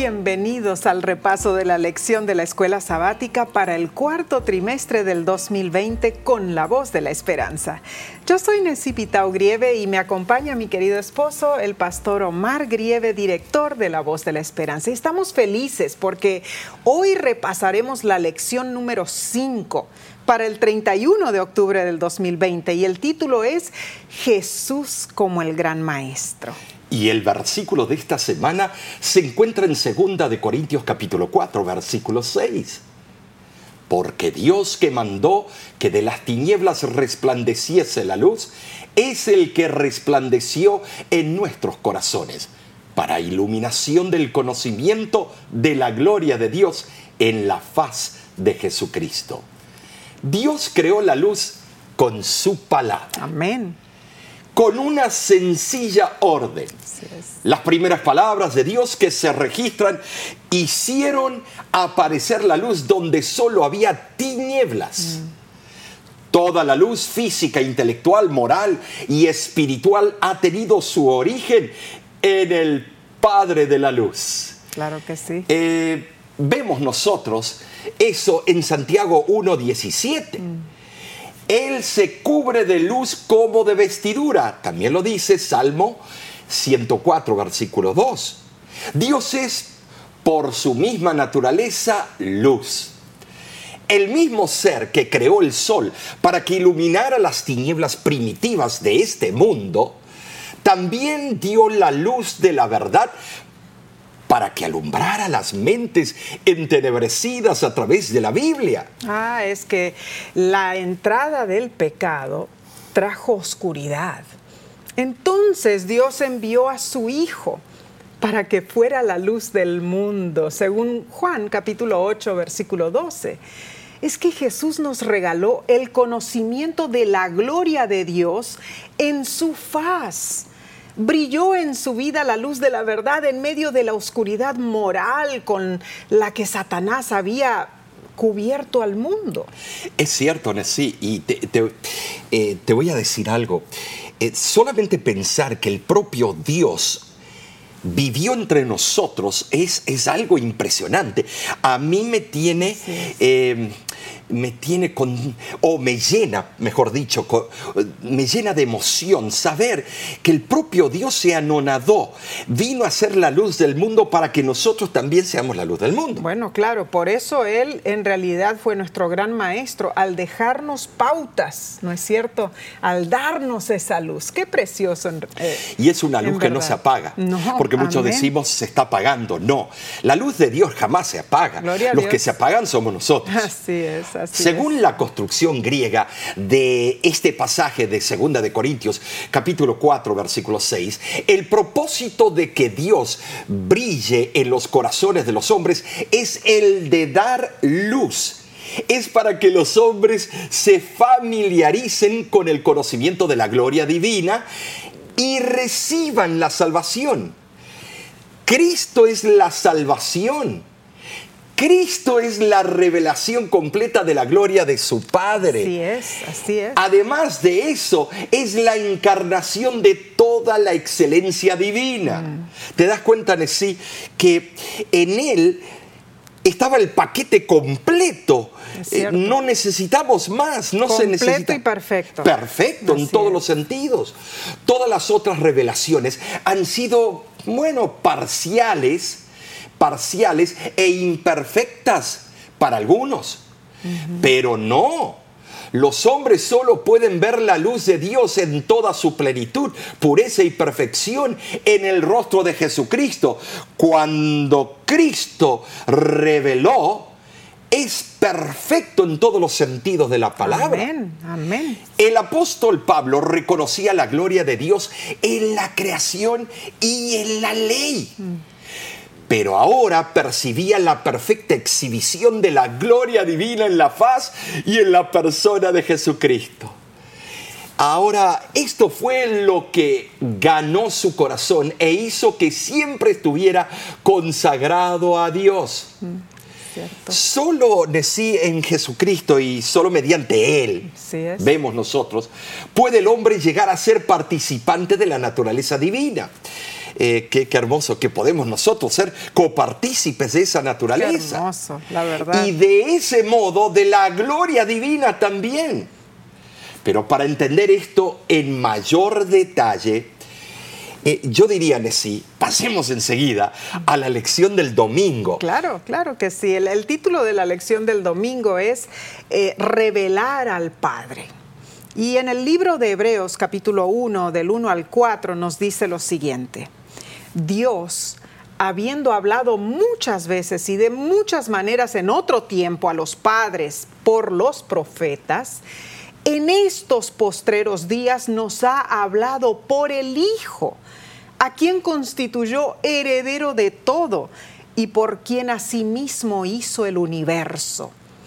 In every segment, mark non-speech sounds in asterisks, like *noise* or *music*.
Bienvenidos al repaso de la lección de la escuela sabática para el cuarto trimestre del 2020 con la voz de la esperanza. Yo soy Necipita Grieve y me acompaña mi querido esposo, el pastor Omar Grieve, director de la voz de la esperanza. Y estamos felices porque hoy repasaremos la lección número 5 para el 31 de octubre del 2020 y el título es Jesús como el gran maestro. Y el versículo de esta semana se encuentra en 2 de Corintios capítulo 4, versículo 6. Porque Dios que mandó que de las tinieblas resplandeciese la luz, es el que resplandeció en nuestros corazones, para iluminación del conocimiento de la gloria de Dios en la faz de Jesucristo. Dios creó la luz con su palabra. Amén con una sencilla orden. Las primeras palabras de Dios que se registran hicieron aparecer la luz donde solo había tinieblas. Mm. Toda la luz física, intelectual, moral y espiritual ha tenido su origen en el Padre de la Luz. Claro que sí. Eh, vemos nosotros eso en Santiago 1.17. Él se cubre de luz como de vestidura. También lo dice Salmo 104, versículo 2. Dios es por su misma naturaleza luz. El mismo ser que creó el sol para que iluminara las tinieblas primitivas de este mundo, también dio la luz de la verdad para que alumbrara las mentes entenebrecidas a través de la Biblia. Ah, es que la entrada del pecado trajo oscuridad. Entonces Dios envió a su Hijo para que fuera la luz del mundo, según Juan capítulo 8, versículo 12. Es que Jesús nos regaló el conocimiento de la gloria de Dios en su faz brilló en su vida la luz de la verdad en medio de la oscuridad moral con la que Satanás había cubierto al mundo. Es cierto, Nessie, y te, eh, voy a decir algo. Eh, solamente pensar que el propio Dios vivió entre nosotros es, es algo impresionante. A mí me tiene... Eh, me tiene con, o me llena, mejor dicho, me llena de emoción saber que el propio Dios se anonadó, vino a ser la luz del mundo para que nosotros también seamos la luz del mundo. Bueno, claro, por eso Él en realidad fue nuestro gran maestro, al dejarnos pautas, ¿no es cierto? Al darnos esa luz. Qué precioso. Eh, y es una luz que no se apaga, porque muchos decimos se está apagando. No, la luz de Dios jamás se apaga. Los que se apagan somos nosotros. Así es. Según la construcción griega de este pasaje de 2 de Corintios, capítulo 4, versículo 6, el propósito de que Dios brille en los corazones de los hombres es el de dar luz es para que los hombres se familiaricen con el conocimiento de la gloria divina y reciban la salvación. Cristo es la salvación. Cristo es la revelación completa de la gloria de su Padre. Así es, así es. Además de eso, es la encarnación de toda la excelencia divina. Mm. ¿Te das cuenta, Nesí, que en Él estaba el paquete completo. Eh, no necesitamos más, no se necesita. y perfecto. Perfecto en todos los sentidos. Todas las otras revelaciones han sido, bueno, parciales parciales e imperfectas para algunos. Pero no, los hombres solo pueden ver la luz de Dios en toda su plenitud, pureza y perfección en el rostro de Jesucristo. Cuando Cristo reveló, es perfecto en todos los sentidos de la palabra. Amén, amén. El apóstol Pablo reconocía la gloria de Dios en la creación y en la ley. Mm pero ahora percibía la perfecta exhibición de la gloria divina en la faz y en la persona de Jesucristo. Ahora, esto fue lo que ganó su corazón e hizo que siempre estuviera consagrado a Dios. Mm, solo nací en Jesucristo y solo mediante Él, vemos nosotros, puede el hombre llegar a ser participante de la naturaleza divina. Eh, qué, qué hermoso que podemos nosotros ser copartícipes de esa Qué naturaleza. hermoso, la verdad. Y de ese modo, de la gloria divina también. Pero para entender esto en mayor detalle, eh, yo diría, Nessie, pasemos enseguida a la lección del domingo. Claro, claro que sí. El, el título de la lección del domingo es eh, Revelar al Padre. Y en el libro de Hebreos capítulo 1, del 1 al 4, nos dice lo siguiente. Dios, habiendo hablado muchas veces y de muchas maneras en otro tiempo a los padres por los profetas, en estos postreros días nos ha hablado por el Hijo, a quien constituyó heredero de todo y por quien asimismo hizo el universo,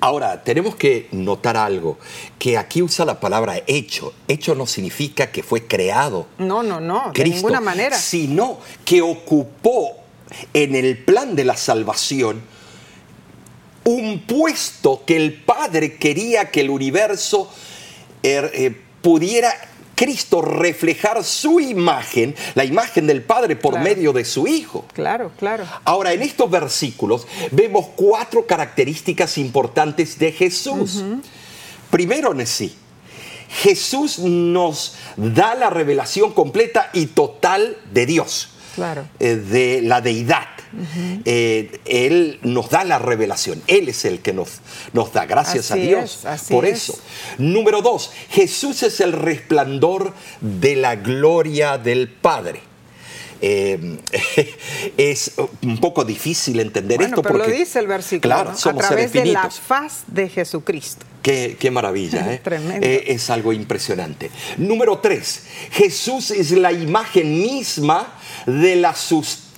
Ahora, tenemos que notar algo, que aquí usa la palabra hecho. Hecho no significa que fue creado. No, no, no, de Cristo, ninguna manera. sino que ocupó en el plan de la salvación un puesto que el Padre quería que el universo er, eh, pudiera Cristo reflejar su imagen, la imagen del Padre por Claro. medio de su Hijo. Claro, claro. Ahora, en estos versículos vemos cuatro características importantes de Jesús. Primero, sí, Jesús nos da la revelación completa y total de Dios, Claro. eh, de la deidad. Eh, él nos da la revelación, Él es el que nos, nos da, gracias Así a Dios es, por es. eso. Número dos, Jesús es el resplandor de la gloria del Padre. Eh, *laughs* es un poco difícil entender Bueno, esto pero porque lo dice el versículo, claro, ¿no? a través de la faz de Jesucristo. Qué, qué maravilla, *laughs* ¿eh? Tremendo. Eh, es algo impresionante. Número tres, Jesús es la imagen misma de la sustancia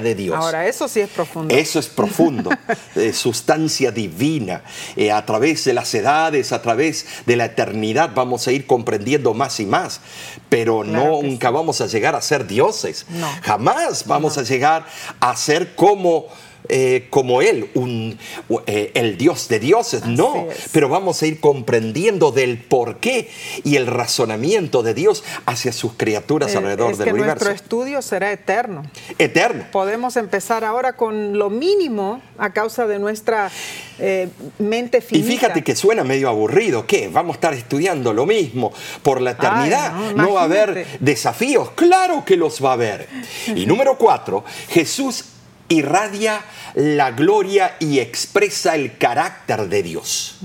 de Dios. Ahora, eso sí es profundo. Eso es profundo, *laughs* eh, sustancia divina. Eh, a través de las edades, a través de la eternidad, vamos a ir comprendiendo más y más. Pero Claro nunca vamos a llegar a ser dioses. No. Jamás vamos a llegar a ser como. Eh, como Él, un, eh, el Dios de dioses, no, es. pero vamos a ir comprendiendo del porqué y el razonamiento de Dios hacia sus criaturas Eh, alrededor es del que universo. nuestro estudio será eterno. Eterno. Podemos empezar ahora con lo mínimo a causa de nuestra mente Y finita. fíjate que suena medio aburrido. ¿Qué? ¿Vamos a estar estudiando lo mismo por la eternidad? Ay, no, no, va a haber desafíos? Claro que los va a haber. Y número cuatro, Jesús irradia la gloria y expresa el carácter de Dios.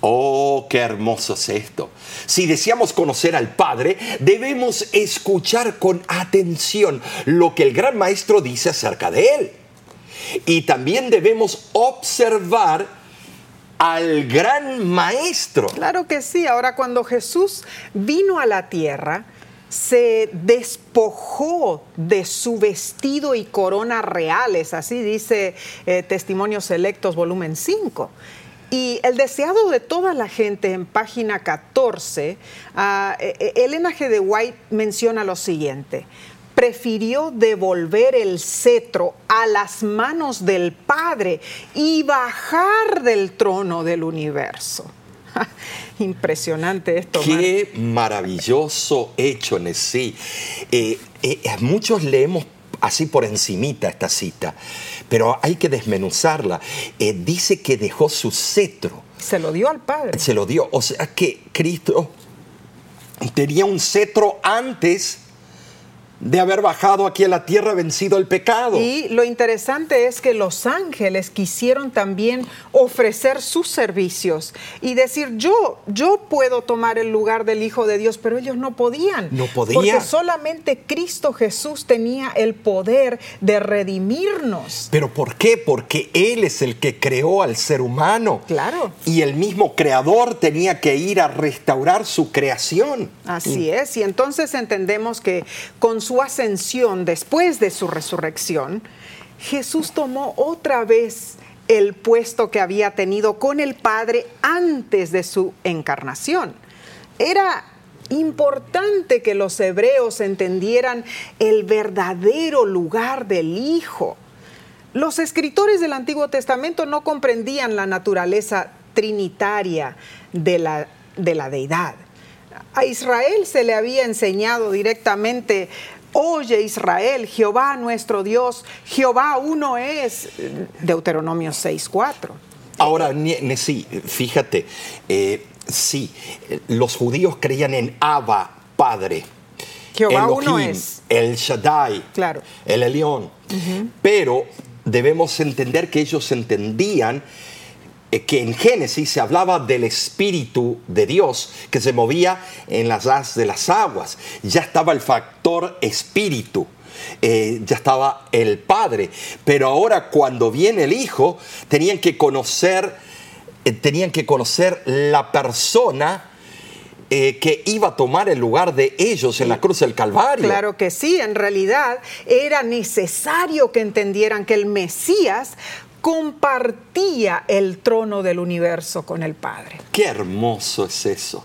Oh, qué hermoso es esto. Si deseamos conocer al Padre, debemos escuchar con atención lo que el gran maestro dice acerca de Él. Y también debemos observar al gran maestro. Claro que sí. Ahora, cuando Jesús vino a la tierra, se despojó de su vestido y corona reales, así dice eh, Testimonios Selectos, volumen 5. Y el deseado de toda la gente en página 14, ah, eh, eh, Elena G. de White menciona lo siguiente. Prefirió devolver el cetro a las manos del Padre y bajar del trono del universo. *laughs* Impresionante esto. Qué maravilloso hecho en sí. Eh, eh, muchos leemos así por encimita esta cita, pero hay que desmenuzarla. Eh, dice que dejó su cetro, Se lo dio al Padre. se lo dio. O sea que Cristo tenía un cetro antes de haber bajado aquí a la tierra vencido el pecado. Y lo interesante es que los ángeles quisieron también ofrecer sus servicios y decir, yo, yo puedo tomar el lugar del Hijo de Dios, pero ellos no podían. No podía. Porque solamente Cristo Jesús tenía el poder de redimirnos. ¿Pero por qué? Porque Él es el que creó al ser humano. Claro. Y el mismo creador tenía que ir a restaurar su creación. Así es, y entonces entendemos que con su ascensión, después de su resurrección, Jesús tomó otra vez el puesto que había tenido con el Padre antes de su encarnación. Era importante que los hebreos entendieran el verdadero lugar del Hijo. Los escritores del Antiguo Testamento no comprendían la naturaleza trinitaria de la, de la deidad. A Israel se le había enseñado directamente Oye Israel, Jehová nuestro Dios, Jehová uno es, Deuteronomio 6.4. Ahora, sí, fíjate, eh, sí, los judíos creían en Abba, Padre. Jehová uno es. El Shaddai, claro. el Elión. Pero debemos entender que ellos entendían que en Génesis se hablaba del Espíritu de Dios que se movía en las as de las aguas. Ya estaba el factor espíritu. Eh, ya estaba el Padre, pero ahora cuando viene el Hijo, tenían que conocer, eh, tenían que conocer la persona que iba a tomar el lugar de ellos en la cruz del Calvario. Claro que sí, en realidad era necesario que entendieran que el Mesías compartía el trono del universo con el Padre. Qué hermoso es eso.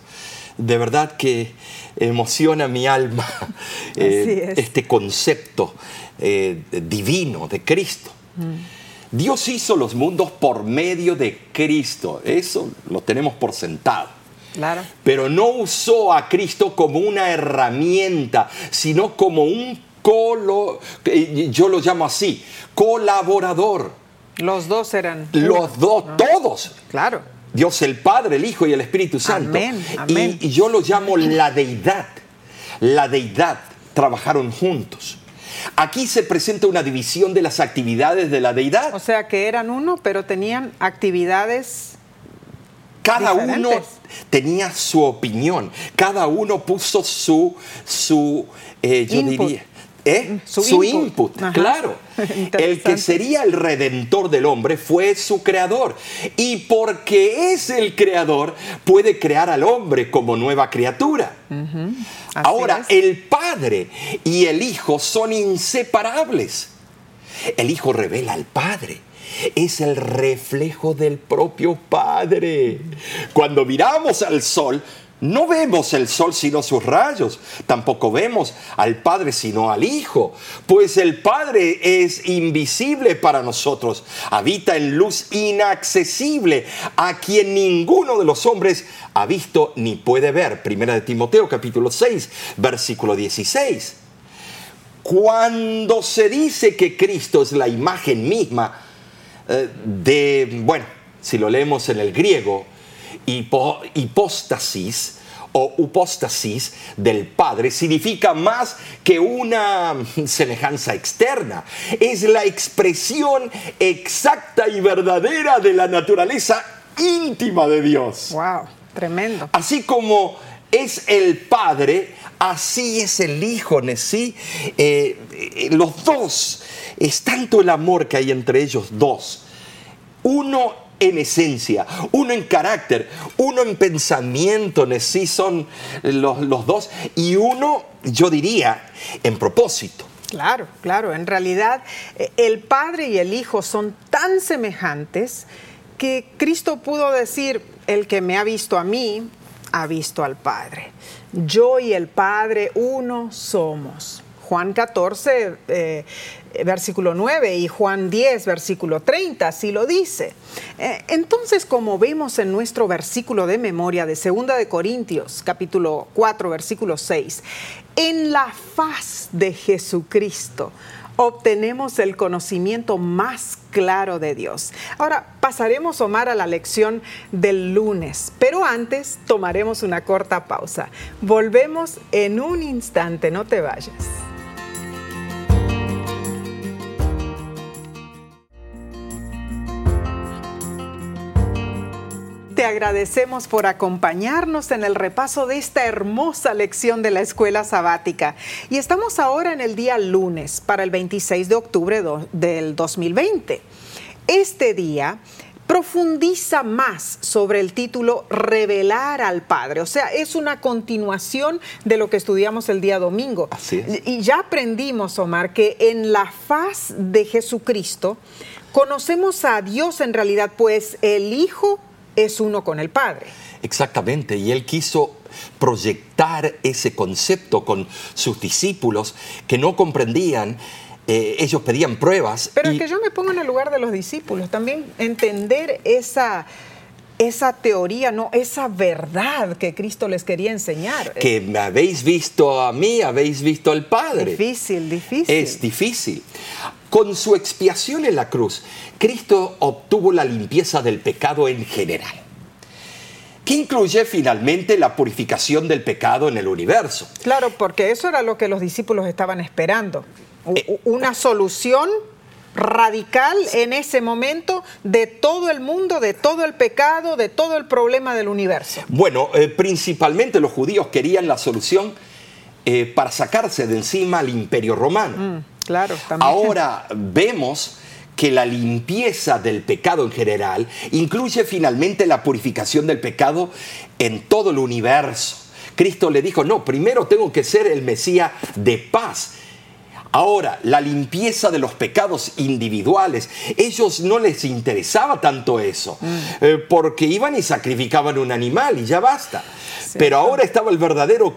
De verdad que emociona mi alma *laughs* eh, este concepto eh, divino de Cristo. Mm. Dios hizo los mundos por medio de Cristo. Eso lo tenemos por sentado. Claro. Pero no usó a Cristo como una herramienta, sino como un colo, yo lo llamo así, colaborador los dos eran. Los dos, todos. Claro. Dios el Padre, el Hijo y el Espíritu Santo. Amén, amén. Y, yo lo llamo la deidad. La deidad trabajaron juntos. Aquí se presenta una división de las actividades de la deidad. O sea que eran uno, pero tenían actividades. Cada uno tenía su opinión, cada uno puso su, su eh, yo diría, ¿Eh? Su, input, claro. *laughs* el que sería el redentor del hombre fue su creador. Y porque es el creador, puede crear al hombre como nueva criatura. Ahora, el Padre y el Hijo son inseparables. El Hijo revela al Padre es el reflejo del propio Padre. Cuando miramos al sol, no vemos el sol sino sus rayos, tampoco vemos al Padre sino al Hijo, pues el Padre es invisible para nosotros, habita en luz inaccesible, a quien ninguno de los hombres ha visto ni puede ver. Primera de Timoteo capítulo 6, versículo 16. Cuando se dice que Cristo es la imagen misma eh, de, bueno, si lo leemos en el griego, hipóstasis o hipóstasis del Padre significa más que una *laughs* semejanza externa. Es la expresión exacta y verdadera de la naturaleza íntima de Dios. ¡Wow! Tremendo. Así como es el Padre, así es el Hijo, ¿sí? Eh, eh, los dos, es tanto el amor que hay entre ellos dos. Uno en esencia, uno en carácter, uno en pensamiento, sí son los, los dos, y uno, yo diría, en propósito. Claro, claro. En realidad, eh, el Padre y el Hijo son tan semejantes que Cristo pudo decir, el que me ha visto a mí, ha visto al Padre. Yo y el Padre uno somos. Juan 14, eh, versículo 9 y Juan 10, versículo 30, así lo dice. Eh, entonces, como vemos en nuestro versículo de memoria de 2 de Corintios, capítulo 4, versículo 6, en la faz de Jesucristo obtenemos el conocimiento más claro de Dios. Ahora pasaremos, Omar, a la lección del lunes, pero antes tomaremos una corta pausa. Volvemos en un instante, no te vayas. Te agradecemos por acompañarnos en el repaso de esta hermosa lección de la escuela sabática. Y estamos ahora en el día lunes para el 26 de octubre del 2020. Este día profundiza más sobre el título Revelar al Padre. O sea, es una continuación de lo que estudiamos el día domingo. Así es. Y ya aprendimos, Omar, que en la faz de Jesucristo conocemos a Dios en realidad, pues el Hijo es uno con el Padre. Exactamente, y él quiso proyectar ese concepto con sus discípulos que no comprendían. eh, ellos pedían pruebas. Pero y- es que yo me pongo en el lugar de los discípulos, también entender esa, esa teoría, no, esa verdad que Cristo les quería enseñar. que me habéis visto a mí, habéis visto al Padre. difícil, difícil. Es difícil. Con su expiación en la cruz, Cristo obtuvo la limpieza del pecado en general, que incluye finalmente la purificación del pecado en el universo. Claro, porque eso era lo que los discípulos estaban esperando. Eh, Una solución radical en ese momento de todo el mundo, de todo el pecado, de todo el problema del universo. Bueno, eh, principalmente los judíos querían la solución eh, para sacarse de encima al imperio romano. Mm, claro, también. Ahora vemos que la limpieza del pecado en general incluye finalmente la purificación del pecado en todo el universo. Cristo le dijo, no, primero tengo que ser el Mesías de paz. Ahora, la limpieza de los pecados individuales, ellos no les interesaba tanto eso, eh, porque iban y sacrificaban un animal y ya basta. Pero ahora estaba el verdadero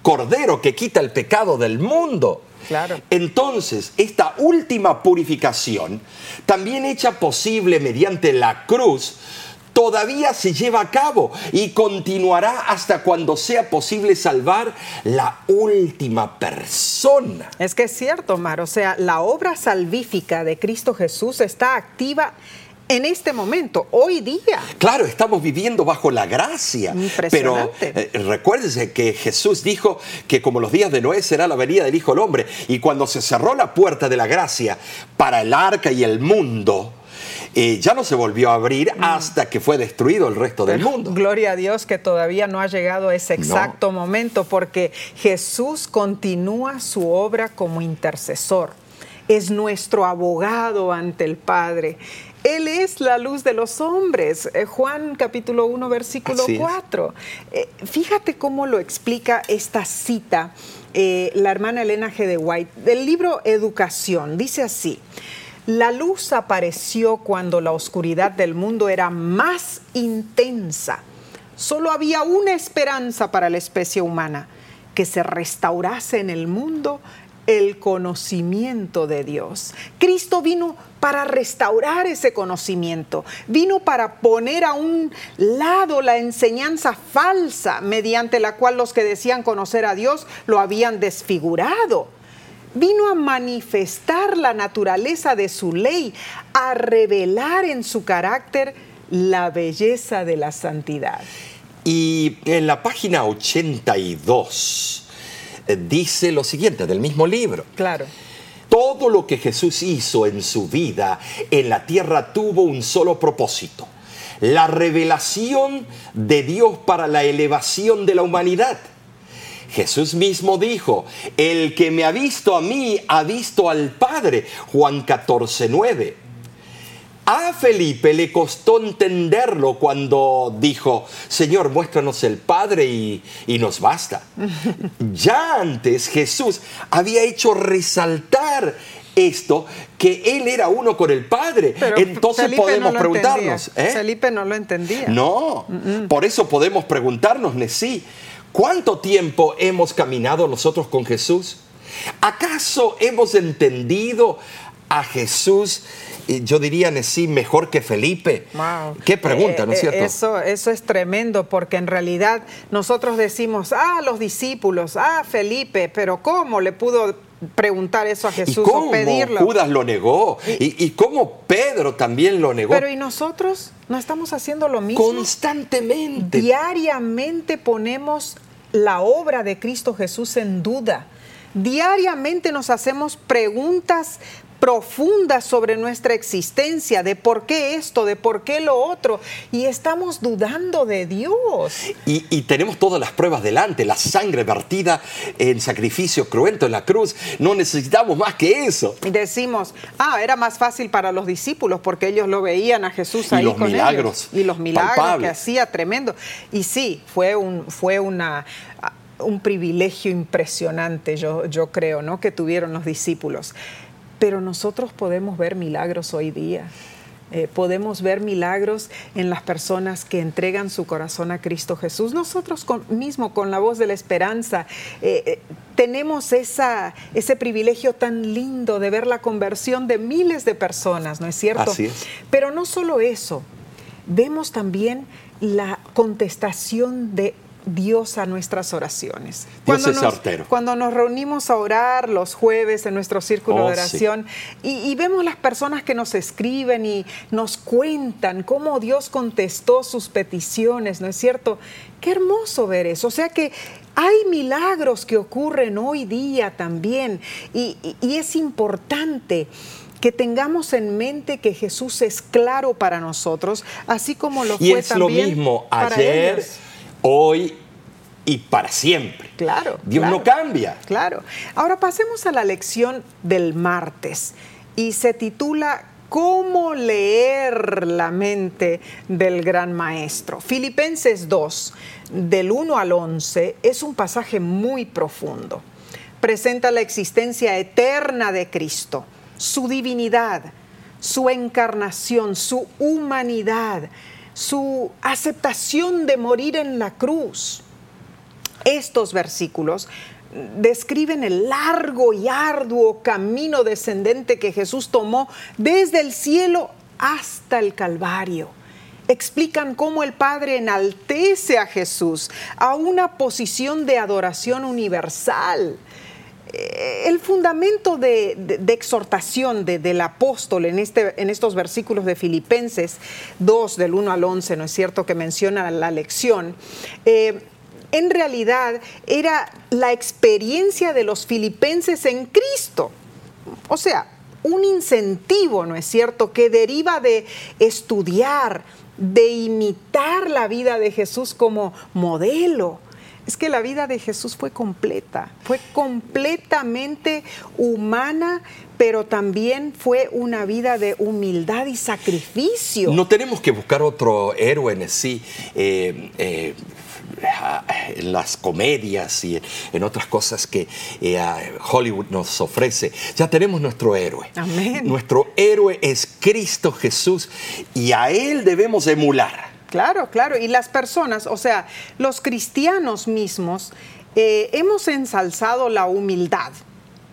cordero que quita el pecado del mundo. Claro. Entonces, esta última purificación, también hecha posible mediante la cruz, todavía se lleva a cabo y continuará hasta cuando sea posible salvar la última persona. Es que es cierto, Mar, o sea, la obra salvífica de Cristo Jesús está activa en este momento, hoy día. Claro, estamos viviendo bajo la gracia. Pero Impresionante. eh, recuérdense que Jesús dijo que como los días de Noé será la venida del Hijo del Hombre. Y cuando se cerró la puerta de la gracia para el arca y el mundo, eh, ya no se volvió a abrir hasta que fue destruido el resto del Pero mundo. Gloria a Dios que todavía no ha llegado ese exacto momento porque Jesús continúa su obra como intercesor. Es nuestro abogado ante el Padre. Él es la luz de los hombres. Eh, Juan capítulo 1 versículo Así es. 4. Eh, fíjate cómo lo explica esta cita eh, la hermana Elena G. de White del libro Educación. Dice así. La luz apareció cuando la oscuridad del mundo era más intensa. Solo había una esperanza para la especie humana, que se restaurase en el mundo el conocimiento de Dios. Cristo vino para restaurar ese conocimiento, vino para poner a un lado la enseñanza falsa mediante la cual los que decían conocer a Dios lo habían desfigurado vino a manifestar la naturaleza de su ley, a revelar en su carácter la belleza de la santidad. Y en la página 82 eh, dice lo siguiente del mismo libro. Claro. Todo lo que Jesús hizo en su vida en la tierra tuvo un solo propósito, la revelación de Dios para la elevación de la humanidad. Jesús mismo dijo, el que me ha visto a mí ha visto al Padre, Juan 14, 9. A Felipe le costó entenderlo cuando dijo, Señor, muéstranos el Padre y, y nos basta. *laughs* ya antes Jesús había hecho resaltar esto, que Él era uno con el Padre. Pero Entonces Felipe podemos no preguntarnos. ¿eh? Felipe no lo entendía. No, por eso podemos preguntarnos, Nesí, ¿cuánto tiempo hemos caminado nosotros con Jesús? ¿Acaso hemos entendido a Jesús, yo diría, Nesí, mejor que Felipe? Wow. Qué pregunta, Eh, ¿no es eh, cierto? Eso, eso es tremendo porque en realidad nosotros decimos, ah, los discípulos, ah, Felipe, pero ¿cómo le pudo preguntar eso a ¿Y Jesús cómo o pedirlo? Judas lo negó? ¿Y, y cómo Pedro también lo negó? Pero ¿y nosotros no estamos haciendo lo mismo? Constantemente. Diariamente ponemos la obra de Cristo Jesús en duda. Diariamente nos hacemos preguntas profundas sobre nuestra existencia, de por qué esto, de por qué lo otro, y estamos dudando de Dios. Y, y tenemos todas las pruebas delante, la sangre vertida en sacrificio cruento en la cruz, no necesitamos más que eso. Y decimos, ah, era más fácil para los discípulos porque ellos lo veían a Jesús ahí y los con milagros ellos. Y los milagros palpables. que hacía, tremendo. Y sí, fue un, fue una un privilegio impresionante, yo, yo creo, ¿no? que tuvieron los discípulos. Pero nosotros podemos ver milagros hoy día. Eh, podemos ver milagros en las personas que entregan su corazón a Cristo Jesús. Nosotros con, mismo, con la voz de la esperanza, eh, eh, tenemos esa, ese privilegio tan lindo de ver la conversión de miles de personas, ¿no es cierto? Así es. Pero no solo eso, vemos también la contestación de Dios a nuestras oraciones. Dios es nos, cuando nos reunimos a orar los jueves en nuestro círculo Oh, de oración y, y vemos las personas que nos escriben y nos cuentan cómo Dios contestó sus peticiones, ¿no es cierto? Qué hermoso ver eso. O sea que hay milagros que ocurren hoy día también y, y- y es importante que tengamos en mente que Jesús es claro para nosotros, así como lo Y fue es lo también mismo para ayer, ellos. Hoy y para siempre. Claro. Dios claro, no cambia. Claro. Ahora pasemos a la lección del martes y se titula ¿Cómo leer la mente del gran maestro? Filipenses 2, del 1 al 11, es un pasaje muy profundo. Presenta la existencia eterna de Cristo, su divinidad, su encarnación, su humanidad, su aceptación de morir en la cruz. Estos versículos describen el largo y arduo camino descendente que Jesús tomó desde el cielo hasta el Calvario. Explican cómo el Padre enaltece a Jesús a una posición de adoración universal. Eh, El fundamento de, exhortación de- del apóstol en, este, en estos versículos de Filipenses 2, del 1 al 11, ¿no es cierto?, que menciona la lección, eh, en realidad era la experiencia de los filipenses en Cristo. O sea, un incentivo, ¿no es cierto?, que deriva de estudiar, de imitar la vida de Jesús como modelo. Es que la vida de Jesús fue completa, fue completamente humana, pero también fue una vida de humildad y sacrificio. No tenemos que buscar otro héroe en sí. eh, eh, en las comedias y en otras cosas que eh, Hollywood nos ofrece. Ya tenemos nuestro héroe. Amén. Nuestro héroe es Cristo Jesús y a Él debemos emular. Claro, claro. Y las personas, o sea, los cristianos mismos, eh, hemos ensalzado la humildad.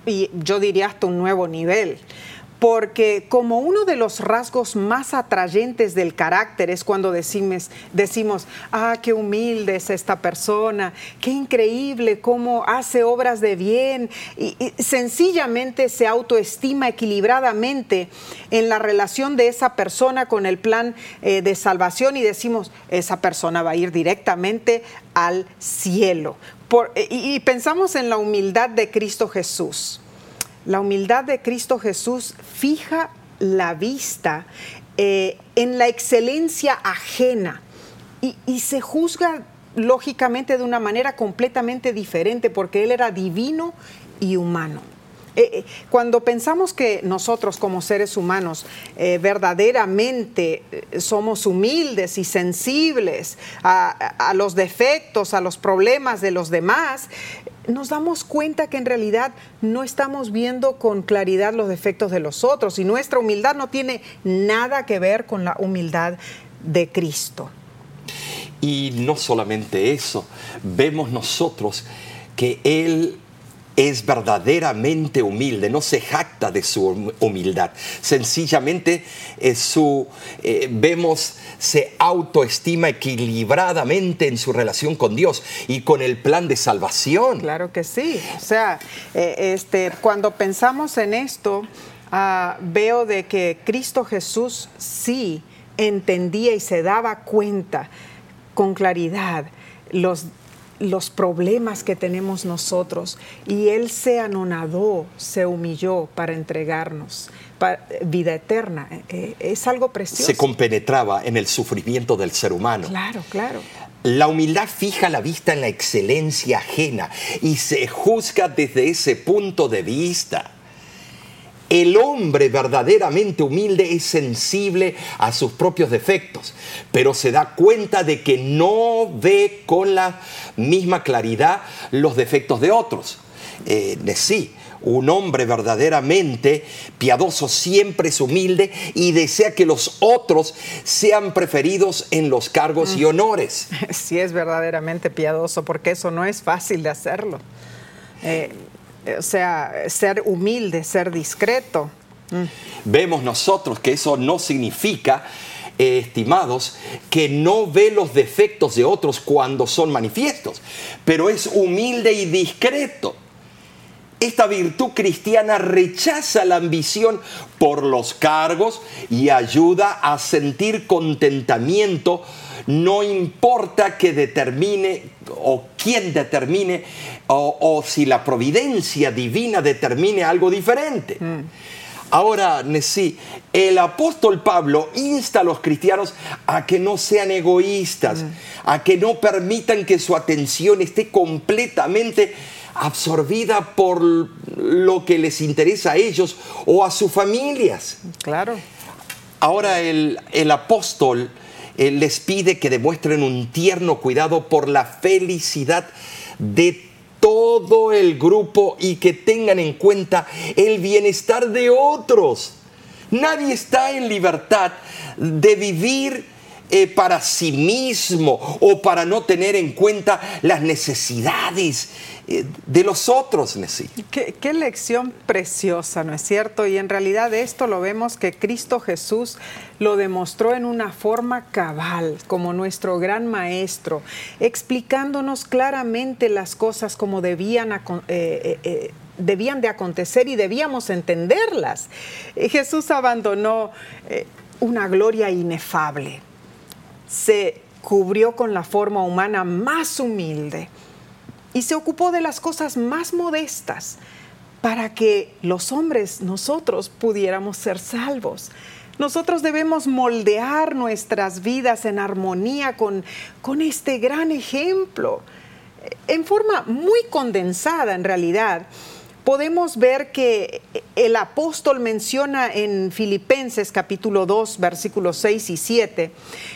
Y yo diría hasta un nuevo nivel. Porque como uno de los rasgos más atrayentes del carácter es cuando decimos, decimos, ah, qué humilde es esta persona, qué increíble cómo hace obras de bien, y, sencillamente se autoestima equilibradamente en la relación de esa persona con el plan eh, de salvación y decimos, esa persona va a ir directamente al cielo. Y pensamos en la humildad de Cristo Jesús. La humildad de Cristo Jesús fija la vista eh, en la excelencia ajena y, se juzga lógicamente de una manera completamente diferente porque Él era divino y humano. Eh, eh, cuando pensamos que nosotros como seres humanos verdaderamente somos humildes y sensibles a los defectos, a los problemas de los demás, nos damos cuenta que en realidad no estamos viendo con claridad los defectos de los otros y nuestra humildad no tiene nada que ver con la humildad de Cristo. Y no solamente eso, vemos nosotros que Él es verdaderamente humilde, no se jacta de su hum- humildad. Sencillamente es su, eh, vemos, se autoestima equilibradamente en su relación con Dios y con el plan de salvación. Claro que sí. O sea, eh, este, cuando pensamos en esto, ah, veo de que Cristo Jesús sí entendía y se daba cuenta con claridad los los problemas que tenemos nosotros y Él se anonadó, se humilló para entregarnos vida eterna. Eh, eh, es algo precioso. Se compenetraba en el sufrimiento del ser humano. Claro, claro. La humildad fija la vista en la excelencia ajena y se juzga desde ese punto de vista. El hombre verdaderamente humilde es sensible a sus propios defectos, pero se da cuenta de que no ve con la misma claridad los defectos de otros. Eh, sí, un hombre verdaderamente piadoso siempre es humilde y desea que los otros sean preferidos en los cargos y honores. *laughs* Sí es verdaderamente piadoso, porque eso no es fácil de hacerlo. Eh, o sea, ser humilde, ser discreto. Mm. Vemos nosotros que eso no significa, eh, estimados, que no ve los defectos de otros cuando son manifiestos, pero es humilde y discreto. Esta virtud cristiana rechaza la ambición por los cargos y ayuda a sentir contentamiento no importa que determine o quién determine o, si la providencia divina determine algo diferente. Mm. Ahora, Nesí, el apóstol Pablo insta a los cristianos a que no sean egoístas, mm. a que no permitan que su atención esté completamente absorbida por lo que les interesa a ellos o a sus familias. Claro. Ahora el, el apóstol él les pide que demuestren un tierno cuidado por la felicidad de todo el grupo y que tengan en cuenta el bienestar de otros. Nadie está en libertad de vivir eh, para sí mismo o para no tener en cuenta las necesidades eh, de los otros. Qué, qué lección preciosa, ¿no es cierto? Y en realidad esto lo vemos que Cristo Jesús lo demostró en una forma cabal, como nuestro gran maestro, explicándonos claramente las cosas como debían eh, debían de acontecer y debíamos entenderlas. Jesús abandonó una gloria inefable se cubrió con la forma humana más humilde y se ocupó de las cosas más modestas para que los hombres, nosotros, pudiéramos ser salvos. Nosotros debemos moldear nuestras vidas en armonía con, con este gran ejemplo, en forma muy condensada en realidad podemos ver que el apóstol menciona en Filipenses capítulo 2, versículos 6 y 7,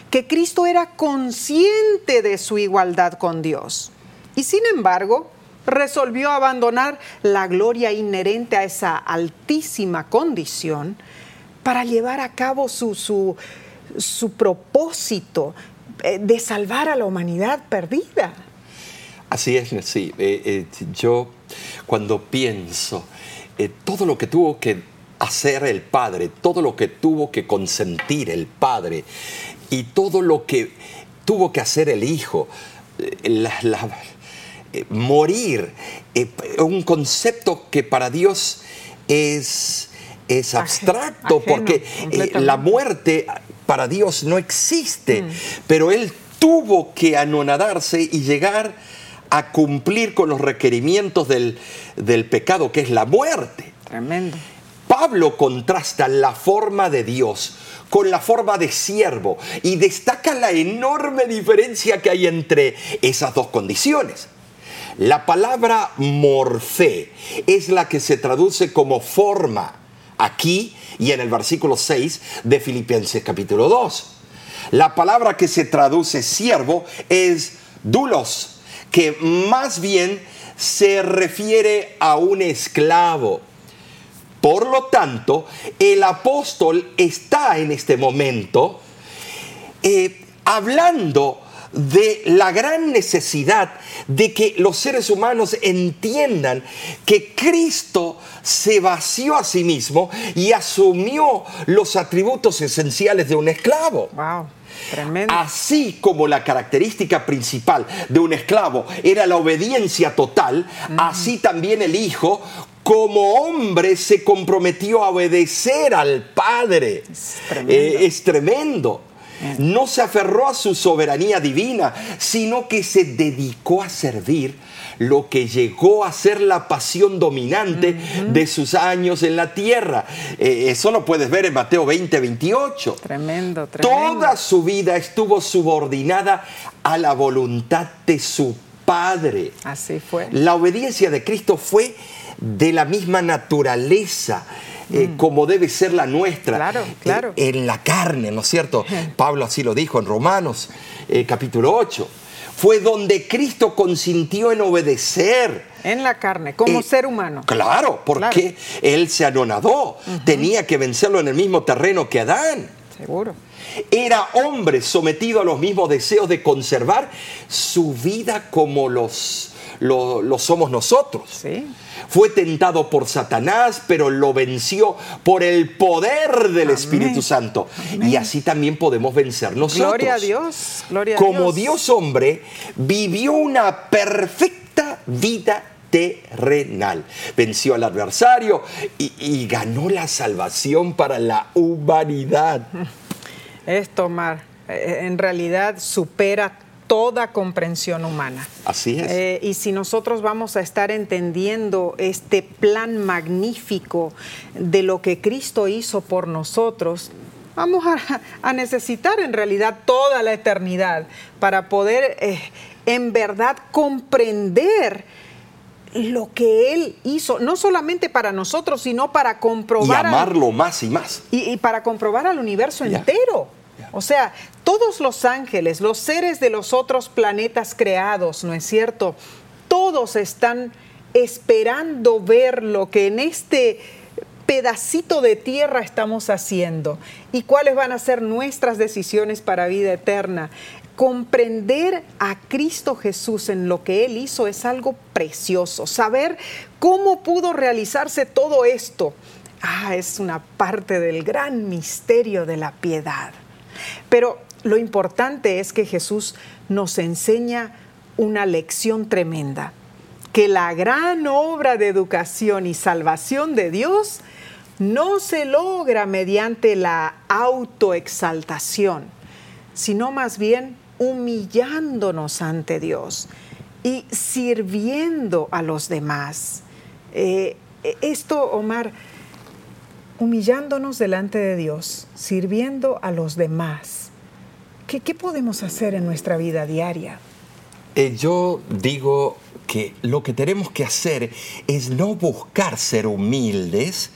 que Cristo era consciente de su igualdad con Dios. Y sin embargo, resolvió abandonar la gloria inherente a esa altísima condición para llevar a cabo su, su, propósito eh, de salvar a la humanidad perdida. Así es, sí. Eh, eh, yo cuando pienso eh, todo lo que tuvo que hacer el Padre, todo lo que tuvo que consentir el Padre y todo lo que tuvo que hacer el Hijo, morir, un concepto que para Dios es, es abstracto, porque la muerte para Dios no existe, mm. pero Él tuvo que anonadarse y llegar a cumplir con los requerimientos del, pecado, que es la muerte. Tremendo. Pablo contrasta la forma de Dios con la forma de siervo y destaca la enorme diferencia que hay entre esas dos condiciones. La palabra morfé es la que se traduce como forma aquí y en el versículo 6 de Filipenses capítulo 2. La palabra que se traduce siervo es dulos que más bien se refiere a un esclavo. Por lo tanto, el apóstol está en este momento eh, hablando de la gran necesidad de que los seres humanos entiendan que Cristo se vació a sí mismo y asumió los atributos esenciales de un esclavo. Wow. Así como la característica principal de un esclavo era la obediencia total, así también el hijo como hombre se comprometió a obedecer al padre. Es tremendo. Eh, No se aferró a su soberanía divina, sino que se dedicó a servir lo que llegó a ser la pasión dominante de sus años en la tierra. Eh, eso lo puedes ver en Mateo 20, 28. Tremendo, tremendo. Toda su vida estuvo subordinada a la voluntad de su Padre. Así fue. La obediencia de Cristo fue de la misma naturaleza. Eh, mm. como debe ser la nuestra. Claro, claro. en la carne, ¿no es cierto? *laughs* Pablo así lo dijo en Romanos eh, capítulo 8 fue donde Cristo consintió en obedecer. En la carne, como ser humano. Claro, porque Él se anonadó. Tenía que vencerlo en el mismo terreno que Adán. Seguro. Era hombre sometido a los mismos deseos de conservar su vida como los, lo, somos nosotros. Sí. Fue tentado por Satanás, pero lo venció por el poder del Espíritu Santo. Y así también podemos vencer nosotros. Gloria a Dios. Gloria Como Dios. hombre, vivió una perfecta vida terrenal. Venció al adversario y, y, ganó la salvación para la humanidad. Esto, Mar, eh, en realidad supera toda comprensión humana. Así es. Eh, y si nosotros vamos a estar entendiendo este plan magnífico de lo que Cristo hizo por nosotros, vamos a, necesitar en realidad toda la eternidad para poder eh, en verdad comprender lo que Él hizo, no solamente para nosotros, sino para comprobar... Y amarlo más y más. Y, para comprobar al universo entero. O sea, todos los ángeles, los seres de los otros planetas creados, ¿no es cierto? Todos están esperando ver lo que en este pedacito de tierra estamos haciendo y cuáles van a ser nuestras decisiones para vida eterna. Comprender a Cristo Jesús en lo que Él hizo es algo precioso. Saber cómo pudo realizarse todo esto, ah, es una parte del gran misterio de la piedad. Pero lo importante es que Jesús nos enseña una lección tremenda, que la gran obra de educación y salvación de Dios no se logra mediante la autoexaltación, sino más bien humillándonos ante Dios y sirviendo a los demás. Eh, esto, Omar, humillándonos delante de Dios, sirviendo a los demás. ¿Qué, podemos hacer en nuestra vida diaria? Eh, yo digo que lo que tenemos que hacer es no buscar ser humildes,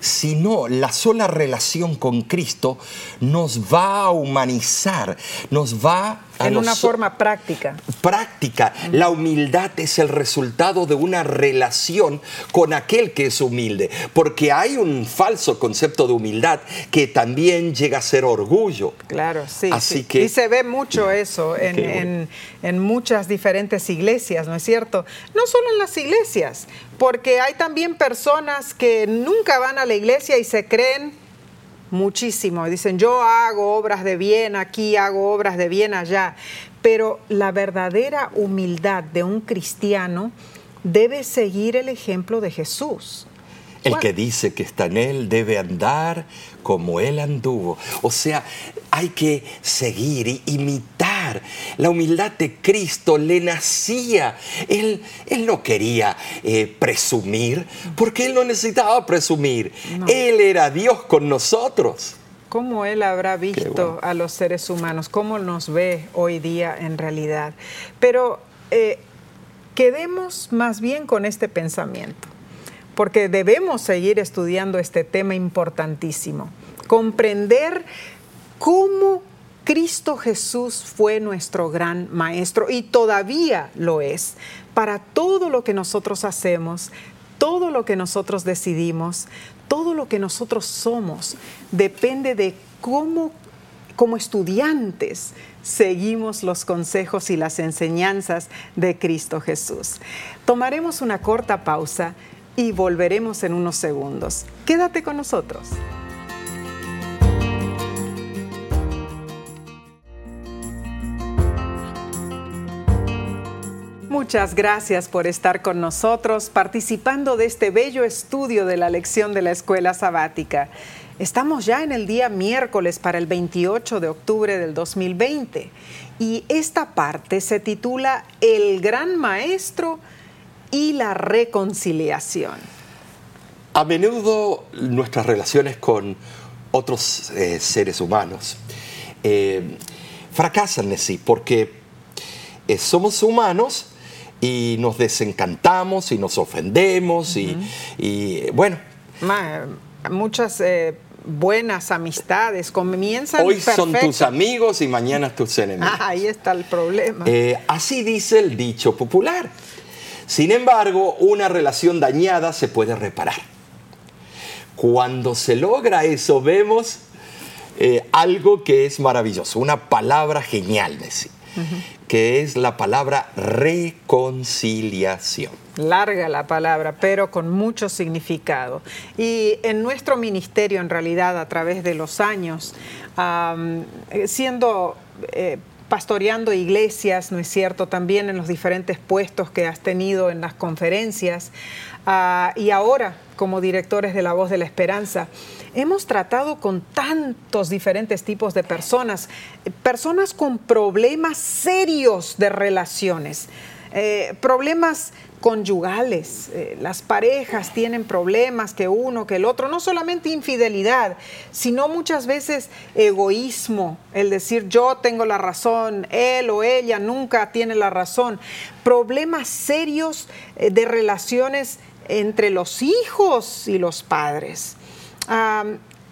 sino la sola relación con Cristo nos va a humanizar, nos va. En una forma práctica. Práctica. La humildad es el resultado de una relación con aquel que es humilde, porque hay un falso concepto de humildad que también llega a ser orgullo. Claro, sí. Así Que, y se ve mucho eso en, en muchas diferentes iglesias, ¿no es cierto? No solo en las iglesias, porque hay también personas que nunca van a la iglesia y se creen muchísimo. Dicen, yo hago obras de bien aquí, hago obras de bien allá. Pero la verdadera humildad de un cristiano debe seguir el ejemplo de Jesús. El que dice que está en Él debe andar como Él anduvo. O sea, hay que seguir y imitar. La humildad de Cristo le nacía. Él, él no quería eh, presumir, porque Él no necesitaba presumir. Él era Dios con nosotros. ¿Cómo Él habrá visto a los seres humanos? ¿Cómo nos ve hoy día en realidad? Pero eh, quedemos más bien con este pensamiento porque debemos seguir estudiando este tema importantísimo. Comprender cómo Cristo Jesús fue nuestro gran maestro y todavía lo es para todo lo que nosotros hacemos, todo lo que nosotros decidimos, todo lo que nosotros somos, depende de cómo como estudiantes seguimos los consejos y las enseñanzas de Cristo Jesús. Tomaremos una corta pausa y volveremos en unos segundos. Quédate con nosotros. Muchas gracias por estar con nosotros participando de este bello estudio de la lección de la escuela sabática. Estamos ya en el día miércoles para el 28 de octubre del 2020 y esta parte se titula El Gran Maestro y la Reconciliación. A menudo nuestras relaciones con otros eh, seres humanos eh, fracasan en sí porque eh, somos humanos y nos desencantamos y nos ofendemos y, y, bueno. muchas buenas amistades comienzan Hoy son tus amigos y mañana tus *laughs* enemigos. Ah, ahí está el problema. Eh, así dice el dicho popular. Sin embargo, una relación dañada se puede reparar. Cuando se logra eso, vemos eh, algo que es maravilloso, una palabra genial, decir que es la palabra reconciliación. Larga la palabra, pero con mucho significado. Y en nuestro ministerio, en realidad, a través de los años, siendo... Eh, pastoreando iglesias, ¿no es cierto? También en los diferentes puestos que has tenido en las conferencias ah, y ahora como directores de La Voz de la Esperanza hemos tratado con tantos diferentes tipos de personas, personas con problemas serios de relaciones, eh, problemas conyugales, eh, las parejas tienen problemas que uno, que el otro, no solamente infidelidad, sino muchas veces egoísmo, el decir yo tengo la razón, él o ella nunca tiene la razón, problemas serios eh, de relaciones entre los hijos y los padres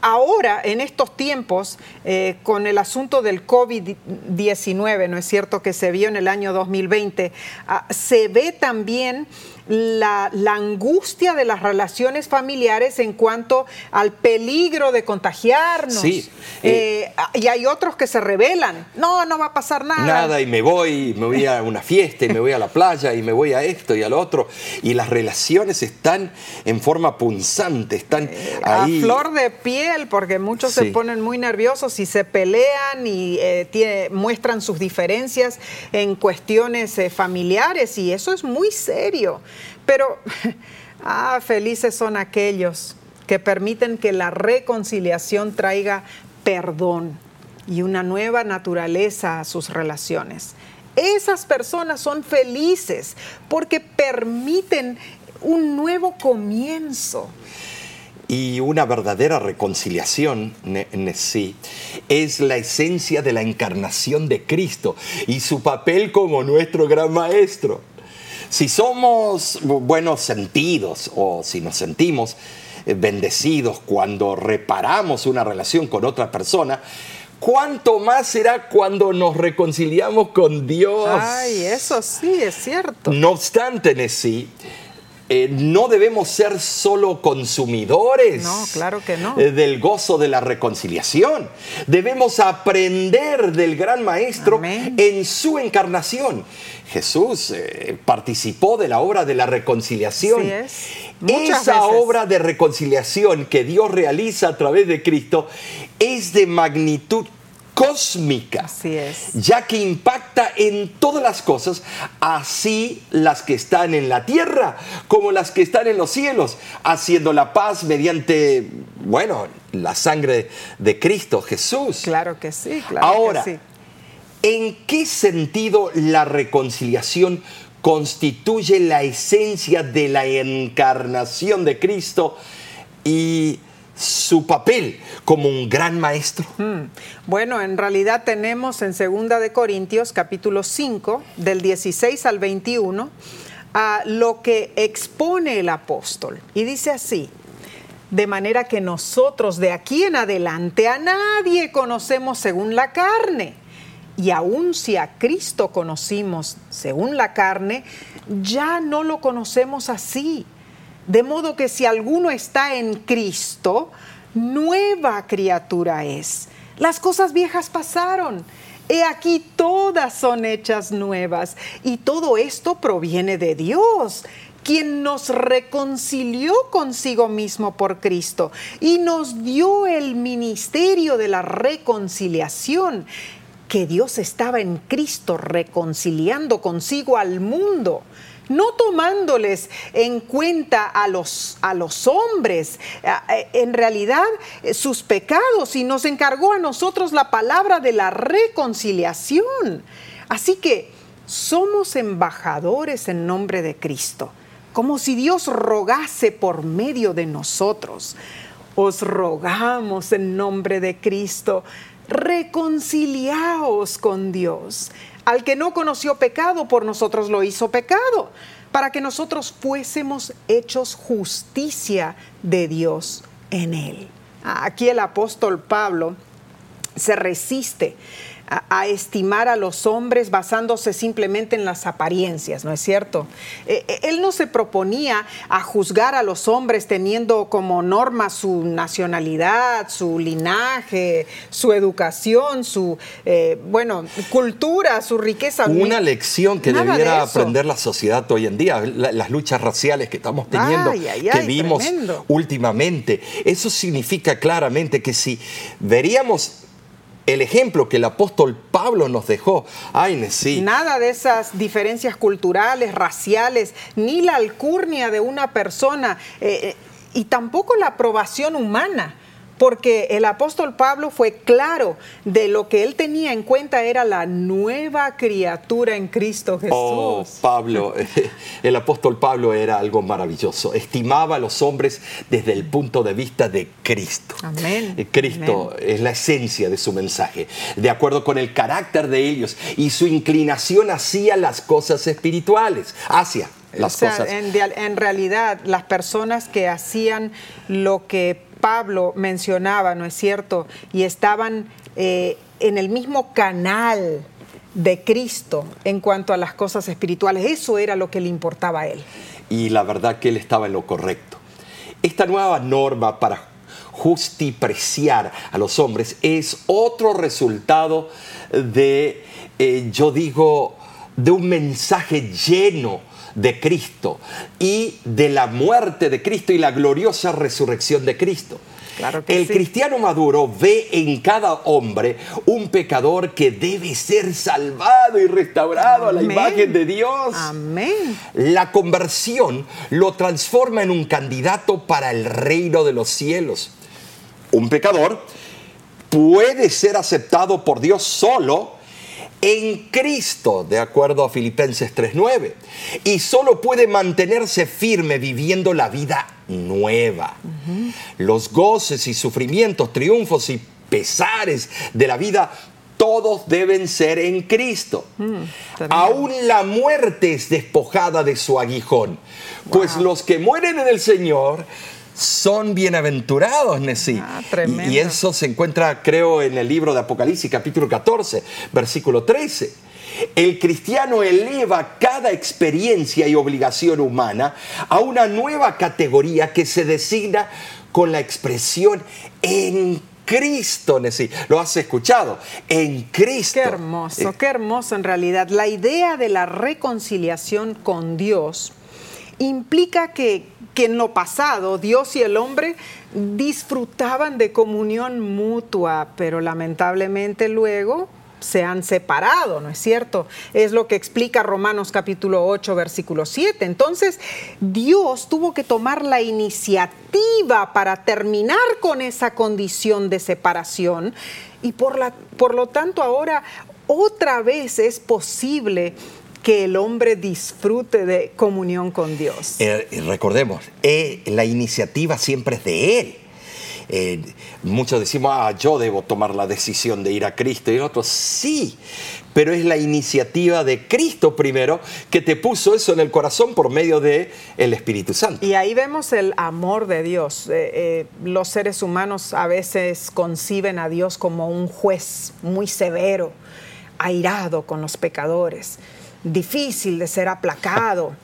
ahora, en estos tiempos, eh, con el asunto del COVID-19, ¿no es cierto?, que se vio en el año 2020, ah, se ve también la, angustia de las relaciones familiares en cuanto al peligro de contagiarnos. Sí. Eh, y hay otros que se rebelan. No, no va a pasar nada. Nada, y me voy, me voy a una fiesta, y me voy a la playa, y me voy a esto y al otro. Y las relaciones están en forma punzante, están eh, ahí. A flor de piel, porque muchos se ponen muy nerviosos y se pelean y eh, muestran sus diferencias en cuestiones familiares, y eso es muy serio. Pero, *laughs* ah, felices son aquellos que permiten que la reconciliación traiga perdón y una nueva naturaleza a sus relaciones. Esas personas son felices porque permiten un nuevo comienzo. Y una verdadera reconciliación sí es la esencia de la encarnación de Cristo y su papel como nuestro gran maestro. Si somos buenos sentidos o si nos sentimos eh, bendecidos cuando reparamos una relación con otra persona, ¿cuánto más será cuando nos reconciliamos con Dios? Ay, eso sí, es cierto. No obstante, sí, eh, no debemos ser solo consumidores no, claro que no. Eh, del gozo de la reconciliación. Debemos aprender del gran maestro en su encarnación. Jesús eh, participó de la obra de la reconciliación. Esa obra de reconciliación que Dios realiza a través de Cristo es de magnitud cósmica. Así es. Ya que impacta en todas las cosas, así las que están en la tierra como las que están en los cielos, haciendo la paz mediante, bueno, la sangre de Cristo Jesús. Claro que sí, claro Ahora, que sí. ¿En qué sentido la reconciliación constituye la esencia de la encarnación de Cristo y su papel como un gran maestro? Hmm. Bueno, en realidad tenemos en Segunda de Corintios capítulo 5 del 16 al 21 a lo que expone el apóstol y dice así: de manera que nosotros de aquí en adelante a nadie conocemos según la carne. Y aun si a Cristo conocimos según la carne, ya no lo conocemos así de modo que si alguno está en Cristo, nueva criatura es. Las cosas viejas pasaron. He aquí todas son hechas nuevas. Y todo esto proviene de Dios, quien nos reconcilió consigo mismo por Cristo y nos dio el ministerio de la reconciliación, que Dios estaba en Cristo reconciliando consigo al mundo no tomándoles en cuenta a los, a los hombres, en realidad eh, sus pecados, y nos encargó a nosotros la palabra de la reconciliación. Así que somos embajadores en nombre de Cristo, como si Dios rogase por medio de nosotros. Os rogamos en nombre de Cristo, reconciliaos con Dios. Al que no conoció pecado, por nosotros lo hizo pecado, para que nosotros fuésemos hechos justicia de Dios en él. Aquí el apóstol Pablo se resiste a, estimar a los hombres basándose simplemente en las apariencias, ¿no es cierto? Eh, eh, él no se proponía a juzgar a los hombres teniendo como norma su nacionalidad, su linaje, su educación, su, eh, bueno, cultura, su riqueza. Una lección que debiera aprender la sociedad hoy en día, las luchas raciales que estamos teniendo, que vimos últimamente. Eso significa claramente que si veríamos el ejemplo que el apóstol Pablo nos dejó. Ay, sí. Nada de esas diferencias culturales, raciales, ni la alcurnia de una persona, eh, eh, y tampoco la aprobación humana porque el apóstol Pablo fue claro de lo que él tenía en cuenta era la nueva criatura en Cristo Jesús. Oh, Pablo, *laughs* el apóstol Pablo era algo maravilloso. Estimaba a los hombres desde el punto de vista de Cristo. Amén. Eh, Cristo es la esencia de su mensaje, de acuerdo con el carácter de ellos y su inclinación hacia las cosas espirituales, hacia las cosas. En, en realidad, las personas que hacían lo que Pablo mencionaba, ¿no es cierto? Y estaban eh, en el mismo canal de Cristo en cuanto a las cosas espirituales. Eso era lo que le importaba a él. Y la verdad que él estaba en lo correcto. Esta nueva norma para justipreciar a los hombres es otro resultado de, eh, yo digo, de un mensaje lleno de Cristo y de la muerte de Cristo y la gloriosa resurrección de Cristo. el cristiano maduro ve en cada hombre un pecador que debe ser salvado y restaurado a la imagen de Dios. Amén. La conversión lo transforma en un candidato para el reino de los cielos. Un pecador puede ser aceptado por Dios solo en Cristo, de acuerdo a Filipenses 3.9. Y solo puede mantenerse firme viviendo la vida nueva. Los goces y sufrimientos, triunfos y pesares de la vida todos deben ser en Cristo. Mm, Aún la muerte es despojada de su aguijón, pues los que mueren en el Señor son bienaventurados, Nesí. Ah, y, eso se encuentra, creo, en el libro de Apocalipsis, capítulo 14, versículo 13. El cristiano eleva cada experiencia y obligación humana a una nueva categoría que se designa con la expresión en Cristo, Nesí. Lo has escuchado, en Cristo. Qué hermoso, qué hermoso en realidad. La idea de la reconciliación con Dios implica que, en lo pasado Dios y el hombre disfrutaban de comunión mutua, pero lamentablemente luego se han separado, ¿no es cierto? Es lo que explica Romanos capítulo 8, versículo 7. Entonces, Dios tuvo que tomar la iniciativa para terminar con esa condición de separación y por, la, por lo tanto ahora otra vez es posible que el hombre disfrute de comunión con Dios. Eh, recordemos, eh, la iniciativa siempre es de Él. Eh, muchos decimos, ah, yo debo tomar la decisión de ir a Cristo y otros, sí, pero es la iniciativa de Cristo primero que te puso eso en el corazón por medio de el Espíritu Santo. Y ahí vemos el amor de Dios. los seres humanos a veces conciben a Dios como un juez muy severo, airado con los pecadores difícil de ser aplacado,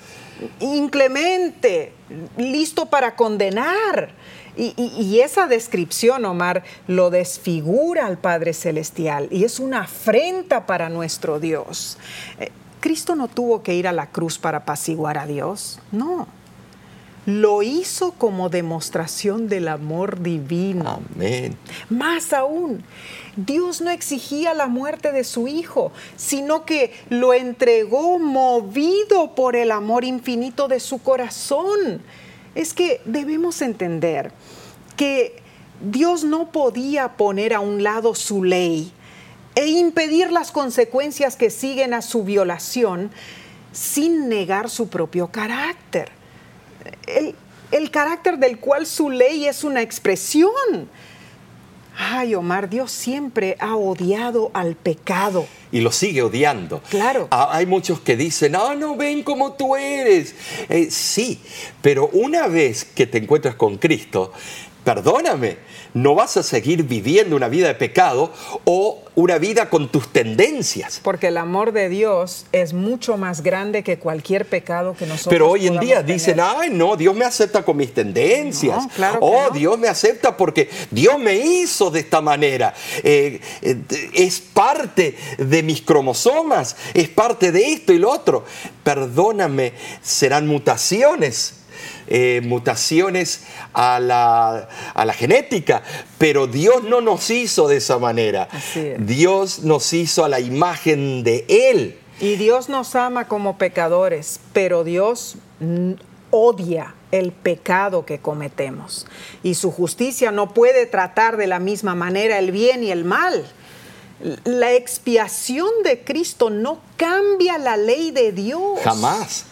inclemente, listo para condenar. Y, esa descripción, Omar, lo desfigura al Padre Celestial y es una afrenta para nuestro Dios. Eh, Cristo no tuvo que ir a la cruz para apaciguar a Dios, no. Lo hizo como demostración del amor divino. Amén. Más aún, Dios no exigía la muerte de su Hijo, sino que lo entregó movido por el amor infinito de su corazón. Es que debemos entender que Dios no podía poner a un lado su ley e impedir las consecuencias que siguen a su violación sin negar su propio carácter. El, el carácter del cual su ley es una expresión. Ay, Omar, Dios siempre ha odiado al pecado. Y lo sigue odiando. Claro. Ah, Hay muchos que dicen, ah, no, ven como tú eres. Eh, sí, pero una vez que te encuentras con Cristo, perdóname, no vas a seguir viviendo una vida de pecado o una vida con tus tendencias. Porque el amor de Dios es mucho más grande que cualquier pecado que nosotros Pero hoy en día tener. dicen, ay, no, Dios me acepta con mis tendencias. No, claro oh, no. Dios me acepta porque Dios me hizo de esta manera. Eh, eh, es parte de mis cromosomas, es parte de esto y lo otro. Perdóname, serán mutaciones. Eh, mutaciones a la, a la genética, pero Dios no nos hizo de esa manera. Es. Dios nos hizo a la imagen de Él. Y Dios nos ama como pecadores, pero Dios odia el pecado que cometemos. Y su justicia no puede tratar de la misma manera el bien y el mal. La expiación de Cristo no cambia la ley de Dios. Jamás.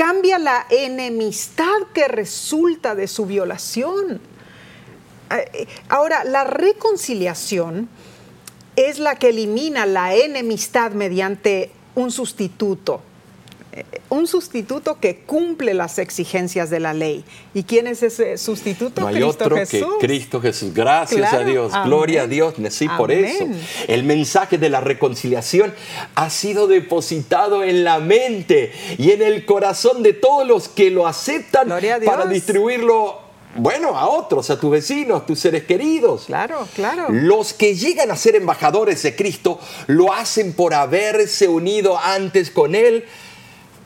Cambia la enemistad que resulta de su violación. Eh, Ahora, la reconciliación es la que elimina la enemistad mediante un sustituto. Un sustituto que cumple las exigencias de la ley. ¿Y quién es ese sustituto? No hay Cristo otro Jesús. que Cristo Jesús. Gracias Claro, a Dios. amén. Gloria a Dios. Sí, por eso. El mensaje de la reconciliación ha sido depositado en la mente y en el corazón de todos los que lo aceptan a para distribuirlo, bueno, a otros, a tus vecinos, tus seres queridos. Claro, claro. Los que llegan a ser embajadores de Cristo lo hacen por haberse unido antes con Él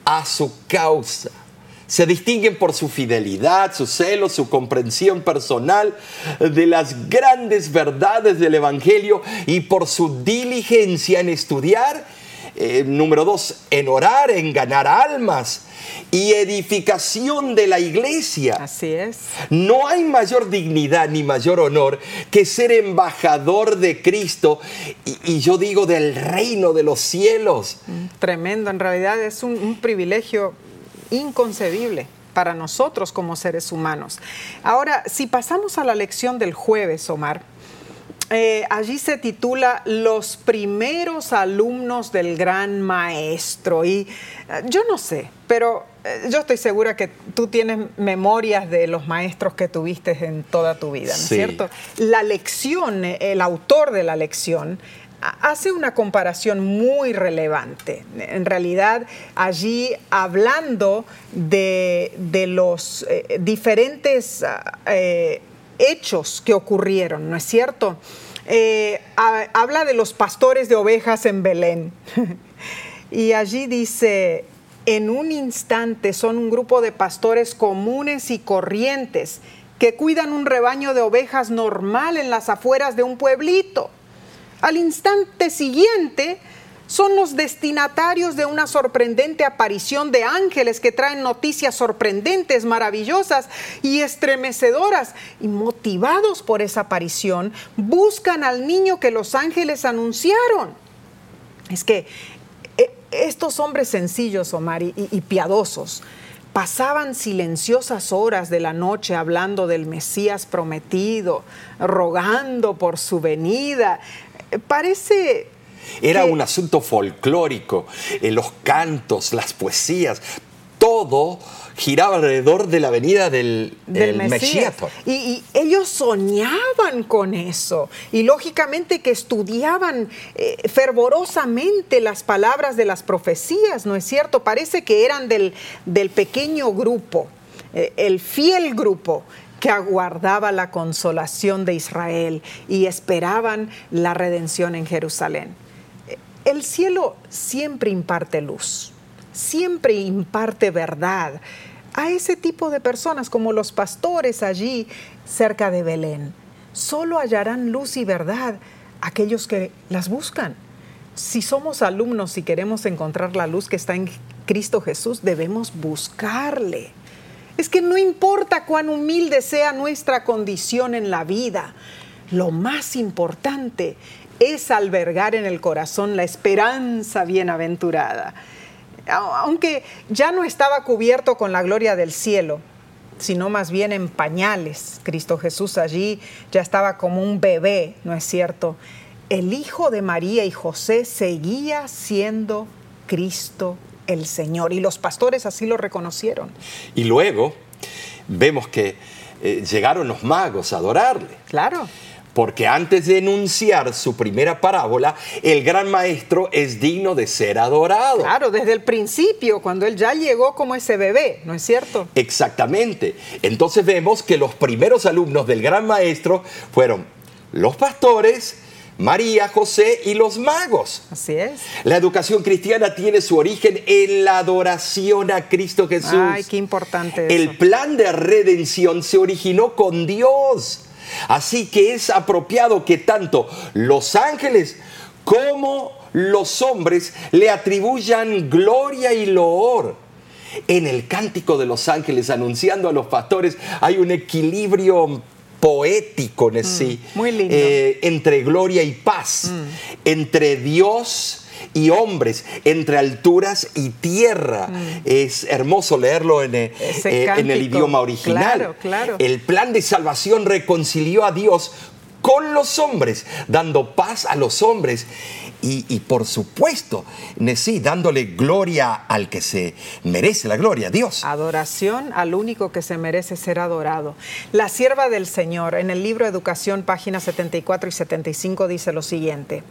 a su causa. Se distinguen por su fidelidad, su celo, su comprensión personal de las grandes verdades del Evangelio y por su diligencia en estudiar. Eh, número dos, en orar, en ganar almas y edificación de la iglesia. Así es. No hay mayor dignidad ni mayor honor que ser embajador de Cristo y, y yo digo del reino de los cielos. Tremendo, en realidad es un, un privilegio inconcebible para nosotros como seres humanos. Ahora, si pasamos a la lección del jueves, Omar, eh, allí se titula Los primeros alumnos del gran maestro. Y eh, yo no sé, pero eh, yo estoy segura que tú tienes memorias de los maestros que tuviste en toda tu vida, ¿no es Sí. cierto? La lección, el autor de la lección, ha- hace una comparación muy relevante. En realidad, allí hablando de, de los eh, diferentes eh, hechos que ocurrieron, ¿no es cierto? Eh, ha- habla de los pastores de ovejas en Belén. *laughs* y allí dice, en un instante son un grupo de pastores comunes y corrientes que cuidan un rebaño de ovejas normal en las afueras de un pueblito. Al instante siguiente son los destinatarios de una sorprendente aparición de ángeles que traen noticias sorprendentes, maravillosas y estremecedoras. Y motivados por esa aparición, buscan al niño que los ángeles anunciaron. Es que eh, estos hombres sencillos, Omar, y, y- piadosos, pasaban silenciosas horas de la noche hablando del Mesías prometido, rogando por su venida. Parece... Era un asunto folclórico, eh, los cantos, las poesías, todo giraba alrededor de la venida del, del el Mesías. Mesías. Y, y ellos soñaban con eso. Y lógicamente que estudiaban eh, fervorosamente las palabras de las profecías, ¿no es cierto? Parece que eran del, del pequeño grupo, eh, el fiel grupo que aguardaba la consolación de Israel y esperaban la redención en Jerusalén. El cielo siempre imparte luz, siempre imparte verdad. a ese tipo de personas como los pastores allí cerca de Belén. Solo hallarán luz y verdad aquellos que las buscan. Si somos alumnos y queremos encontrar la luz que está en Cristo Jesús, debemos buscarle. Es que no importa cuán humilde sea nuestra condición en la vida, lo más importante es albergar en el corazón la esperanza bienaventurada. Aunque ya no estaba cubierto con la gloria del cielo, sino más bien en pañales. Cristo Jesús allí ya estaba como un bebé, ¿no es cierto? El hijo de María y José seguía siendo Cristo el Señor y los pastores así lo reconocieron. Y luego vemos que eh, llegaron los magos a adorarle. Claro. Porque antes de enunciar su primera parábola, el gran maestro es digno de ser adorado. Claro, desde el principio, cuando él ya llegó como ese bebé, ¿no es cierto? Exactamente. Entonces vemos que los primeros alumnos del gran maestro fueron los pastores, María, José y los magos. Así es. La educación cristiana tiene su origen en la adoración a Cristo Jesús. Ay, qué importante. Eso. El plan de redención se originó con Dios. Así que es apropiado que tanto los ángeles como los hombres le atribuyan gloria y loor. En el cántico de los ángeles anunciando a los pastores hay un equilibrio poético en sí, Mm, muy lindo. eh, entre gloria y paz, entre Dios y hombres, entre alturas y tierra. Es hermoso leerlo en, eh, Mm. Eh, en el idioma original. Claro, claro. El plan de salvación reconcilió a Dios con los hombres, dando paz a los hombres. Y, y por supuesto, sí, dándole gloria al que se merece la gloria, Dios. Adoración al único que se merece ser adorado. La sierva del Señor, en el libro Educación, páginas 74 y 75, dice lo siguiente.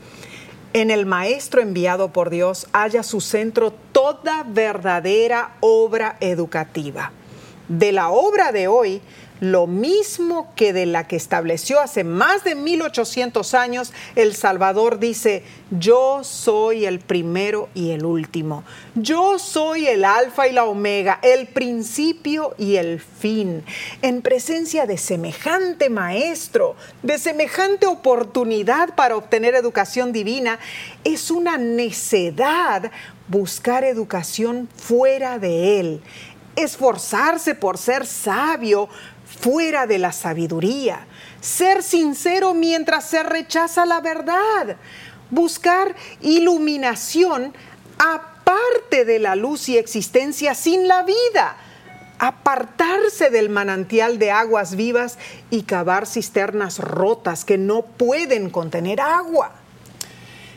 En el Maestro enviado por Dios haya su centro toda verdadera obra educativa. De la obra de hoy, lo mismo que de la que estableció hace más de 1800 años, el Salvador dice, yo soy el primero y el último, yo soy el alfa y la omega, el principio y el fin. En presencia de semejante maestro, de semejante oportunidad para obtener educación divina, es una necedad buscar educación fuera de él esforzarse por ser sabio fuera de la sabiduría, ser sincero mientras se rechaza la verdad, buscar iluminación aparte de la luz y existencia sin la vida, apartarse del manantial de aguas vivas y cavar cisternas rotas que no pueden contener agua.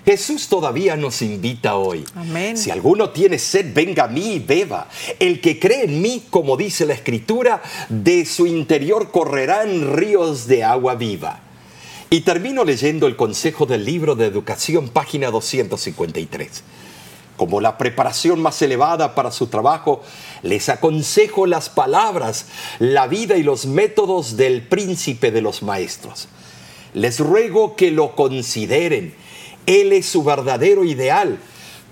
Jesús todavía nos invita hoy. Amén. Si alguno tiene sed, venga a mí y beba. El que cree en mí, como dice la Escritura, de su interior correrán ríos de agua viva. Y termino leyendo el consejo del libro de educación, página 253. Como la preparación más elevada para su trabajo, les aconsejo las palabras, la vida y los métodos del príncipe de los maestros. Les ruego que lo consideren. Él es su verdadero ideal.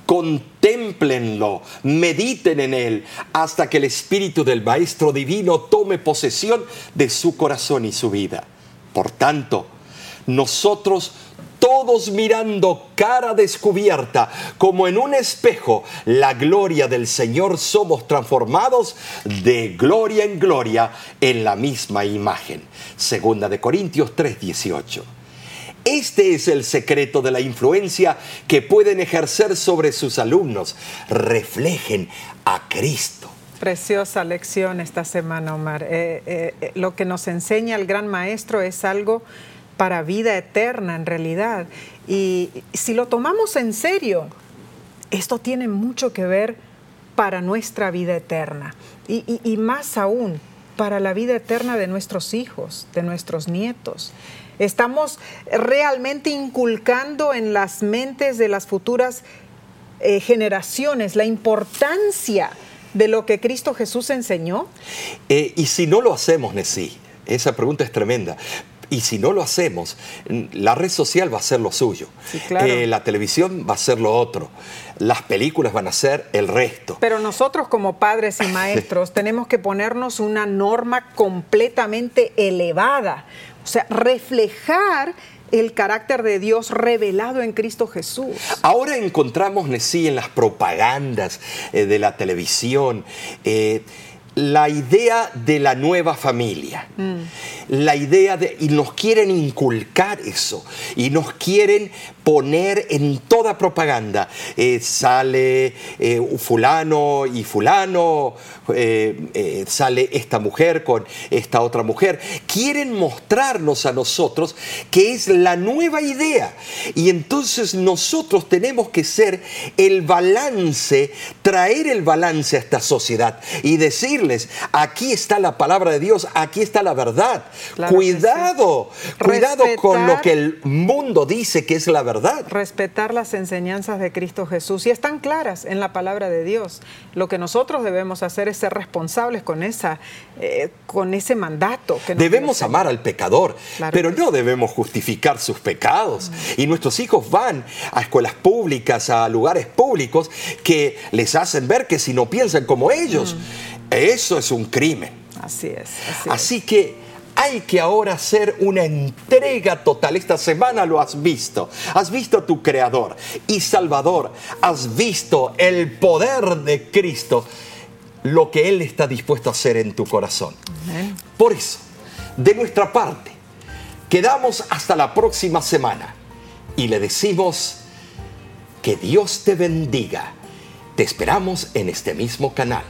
Contémplenlo, mediten en él, hasta que el espíritu del Maestro Divino tome posesión de su corazón y su vida. Por tanto, nosotros todos mirando cara descubierta, como en un espejo, la gloria del Señor, somos transformados de gloria en gloria en la misma imagen. Segunda de Corintios 3:18. Este es el secreto de la influencia que pueden ejercer sobre sus alumnos. Reflejen a Cristo. Preciosa lección esta semana, Omar. Eh, eh, eh, lo que nos enseña el gran maestro es algo para vida eterna en realidad. Y si lo tomamos en serio, esto tiene mucho que ver para nuestra vida eterna. Y, más aún, para la vida eterna de nuestros hijos, de nuestros nietos. Estamos realmente inculcando en las mentes de las futuras eh, generaciones la importancia de lo que Cristo Jesús enseñó. Eh, y si no lo hacemos, Nesí, esa pregunta es tremenda. Y si no lo hacemos, la red social va a ser lo suyo. Eh, la televisión va a ser lo otro. Las películas van a ser el resto. Pero nosotros como padres y maestros *laughs* tenemos que ponernos una norma completamente elevada. O sea, reflejar el carácter de Dios revelado en Cristo Jesús. Ahora encontramos, sí, en las propagandas eh, de la televisión. Eh, la idea de la nueva familia, mm. la idea de, y nos quieren inculcar eso, y nos quieren poner en toda propaganda. Eh, sale eh, fulano y fulano, eh, sale esta mujer con esta otra mujer. Quieren mostrarnos a nosotros que es la nueva idea. Y entonces nosotros tenemos que ser el balance, traer el balance a esta sociedad y decirles, aquí está la palabra de Dios, aquí está la verdad. cuidado, cuidado con lo que el mundo dice que es la verdad Respetar las enseñanzas de Cristo Jesús y están claras en la palabra de Dios. Lo que nosotros debemos hacer es ser responsables con, esa, eh, con ese mandato. Que debemos amar al pecador, pero no debemos justificar sus pecados. Y nuestros hijos van a escuelas públicas, a lugares públicos que les hacen ver que si no piensan como ellos, mm. eso es un crimen. Así es. Así, así que hay que ahora hacer una entrega total. Esta semana lo has visto. Has visto a tu Creador y Salvador. Has visto el poder de Cristo, lo que Él está dispuesto a hacer en tu corazón. Por eso, de nuestra parte, quedamos hasta la próxima semana y le decimos que Dios te bendiga. Te esperamos en este mismo canal.